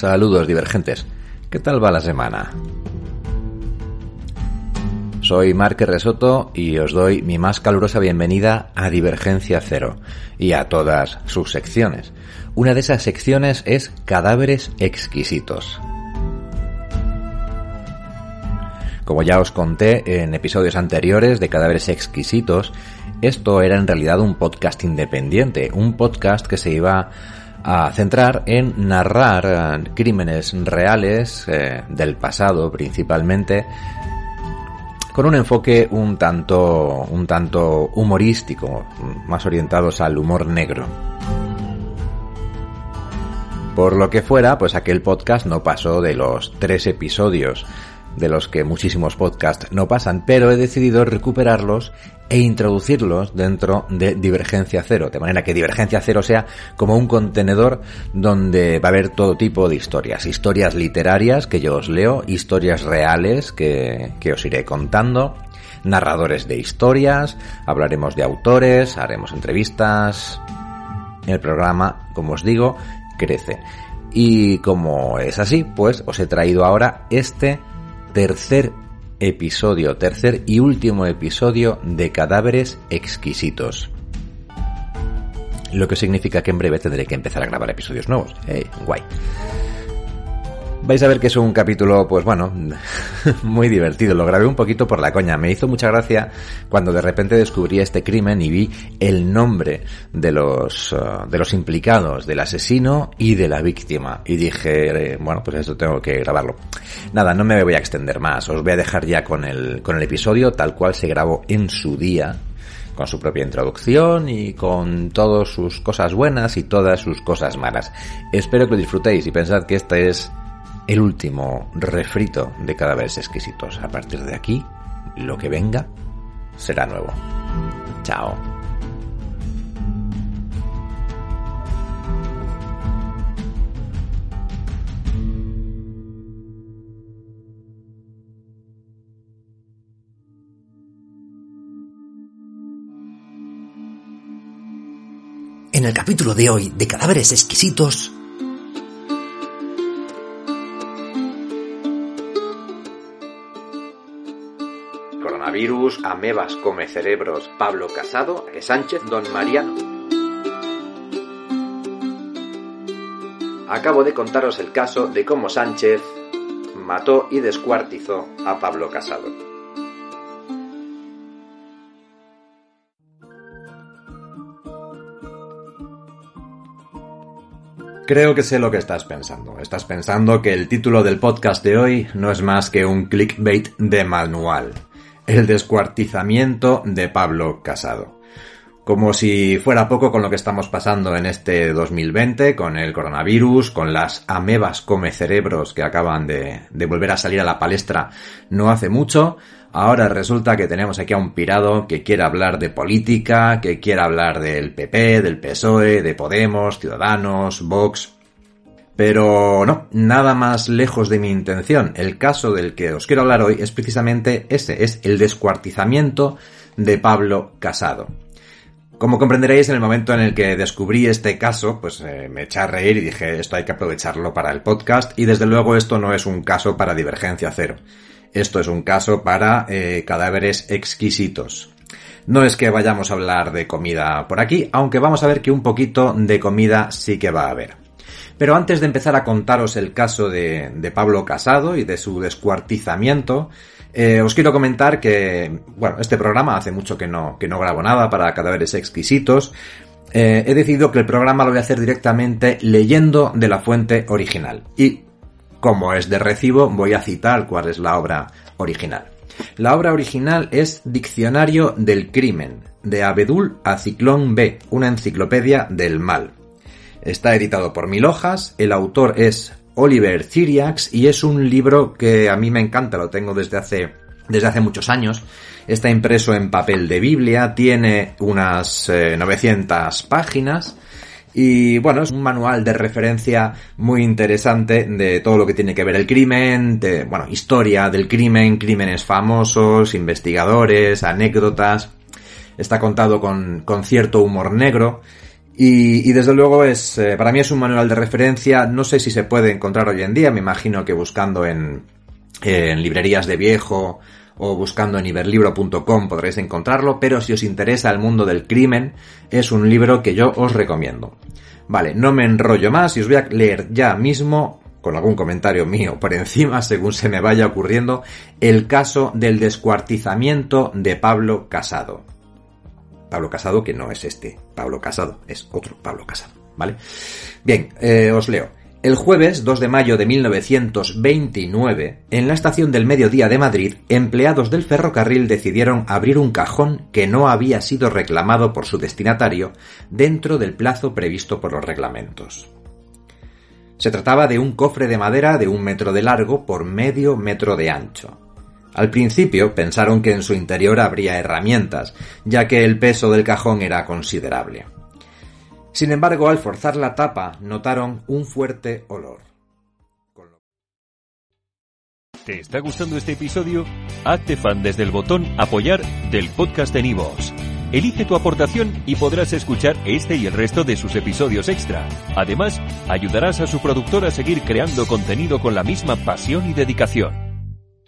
Saludos divergentes. ¿Qué tal va la semana? Soy Marque Resoto y os doy mi más calurosa bienvenida a Divergencia Cero y a todas sus secciones. Una de esas secciones es Cadáveres Exquisitos. Como ya os conté en episodios anteriores de Cadáveres Exquisitos, esto era en realidad un podcast independiente, un podcast que se iba a centrar en narrar eh, crímenes reales eh, del pasado principalmente con un enfoque un tanto un tanto humorístico, más orientados al humor negro. Por lo que fuera, pues aquel podcast no pasó de los tres episodios de los que muchísimos podcasts no pasan, pero he decidido recuperarlos e introducirlos dentro de Divergencia Cero, de manera que Divergencia Cero sea como un contenedor donde va a haber todo tipo de historias, historias literarias que yo os leo, historias reales que, que os iré contando, narradores de historias, hablaremos de autores, haremos entrevistas. El programa, como os digo, crece. Y como es así, pues os he traído ahora este tercer episodio, tercer y último episodio de Cadáveres Exquisitos. Lo que significa que en breve tendré que empezar a grabar episodios nuevos. Hey, guay vais a ver que es un capítulo, pues bueno, muy divertido. Lo grabé un poquito por la coña. Me hizo mucha gracia cuando de repente descubrí este crimen y vi el nombre de los, uh, de los implicados, del asesino y de la víctima. Y dije, eh, bueno, pues esto tengo que grabarlo. Nada, no me voy a extender más. Os voy a dejar ya con el, con el episodio tal cual se grabó en su día con su propia introducción y con todas sus cosas buenas y todas sus cosas malas. Espero que lo disfrutéis y pensad que este es el último refrito de cadáveres exquisitos. A partir de aquí, lo que venga será nuevo. Chao. En el capítulo de hoy de Cadáveres Exquisitos, Coronavirus, amebas come cerebros, Pablo Casado, Sánchez, Don Mariano. Acabo de contaros el caso de cómo Sánchez mató y descuartizó a Pablo Casado. Creo que sé lo que estás pensando. Estás pensando que el título del podcast de hoy no es más que un clickbait de manual. El descuartizamiento de Pablo Casado. Como si fuera poco con lo que estamos pasando en este 2020, con el coronavirus, con las amebas come cerebros que acaban de, de, volver a salir a la palestra no hace mucho, ahora resulta que tenemos aquí a un pirado que quiere hablar de política, que quiere hablar del PP, del PSOE, de Podemos, Ciudadanos, Vox. Pero no, nada más lejos de mi intención. El caso del que os quiero hablar hoy es precisamente ese, es el descuartizamiento de Pablo Casado. Como comprenderéis, en el momento en el que descubrí este caso, pues eh, me eché a reír y dije, esto hay que aprovecharlo para el podcast y desde luego esto no es un caso para divergencia cero. Esto es un caso para eh, cadáveres exquisitos. No es que vayamos a hablar de comida por aquí, aunque vamos a ver que un poquito de comida sí que va a haber. Pero antes de empezar a contaros el caso de, Pablo Casado y de su descuartizamiento, eh, os quiero comentar que, bueno, este programa hace mucho que no, que no grabo nada para cadáveres exquisitos. Eh, he decidido que el programa lo voy a hacer directamente leyendo de la fuente original. Y, como es de recibo, voy a citar cuál es la obra original. La obra original es Diccionario del Crimen, de Abedul a Ciclón B, una enciclopedia del mal. Está editado por Mil Hojas, el autor es Oliver Cyriax y es un libro que a mí me encanta, lo tengo desde hace, desde hace muchos años. Está impreso en papel de Biblia, tiene unas eh, 900 páginas y bueno, es un manual de referencia muy interesante de todo lo que tiene que ver el crimen, bueno, historia del crimen, crímenes famosos, investigadores, anécdotas. Está contado con, con cierto humor negro Y, desde luego es, eh, para mí es un manual de referencia, no sé si se puede encontrar hoy en día, me imagino que buscando en, en librerías de viejo o buscando en iberlibro.com podréis encontrarlo, pero si os interesa el mundo del crimen, es un libro que yo os recomiendo. Vale, no me enrollo más y os voy a leer ya mismo, con algún comentario mío por encima, según se me vaya ocurriendo, el caso del descuartizamiento de Pablo Casado. Pablo Casado, que no es este Pablo Casado, es otro Pablo Casado, ¿vale? Bien, eh, os leo. El jueves 2 de mayo de 1929, en la estación del mediodía de Madrid, empleados del ferrocarril decidieron abrir un cajón que no había sido reclamado por su destinatario dentro del plazo previsto por los reglamentos. Se trataba de un cofre de madera de un metro de largo por medio metro de ancho. Al principio pensaron que en su interior habría herramientas, ya que el peso del cajón era considerable. Sin embargo, al forzar la tapa, notaron un fuerte olor. ¿Te está gustando este episodio? Hazte fan desde el botón Apoyar del podcast de Nivos. Elige tu aportación y podrás escuchar este y el resto de sus episodios extra. Además, ayudarás a su productor a seguir creando contenido con la misma pasión y dedicación.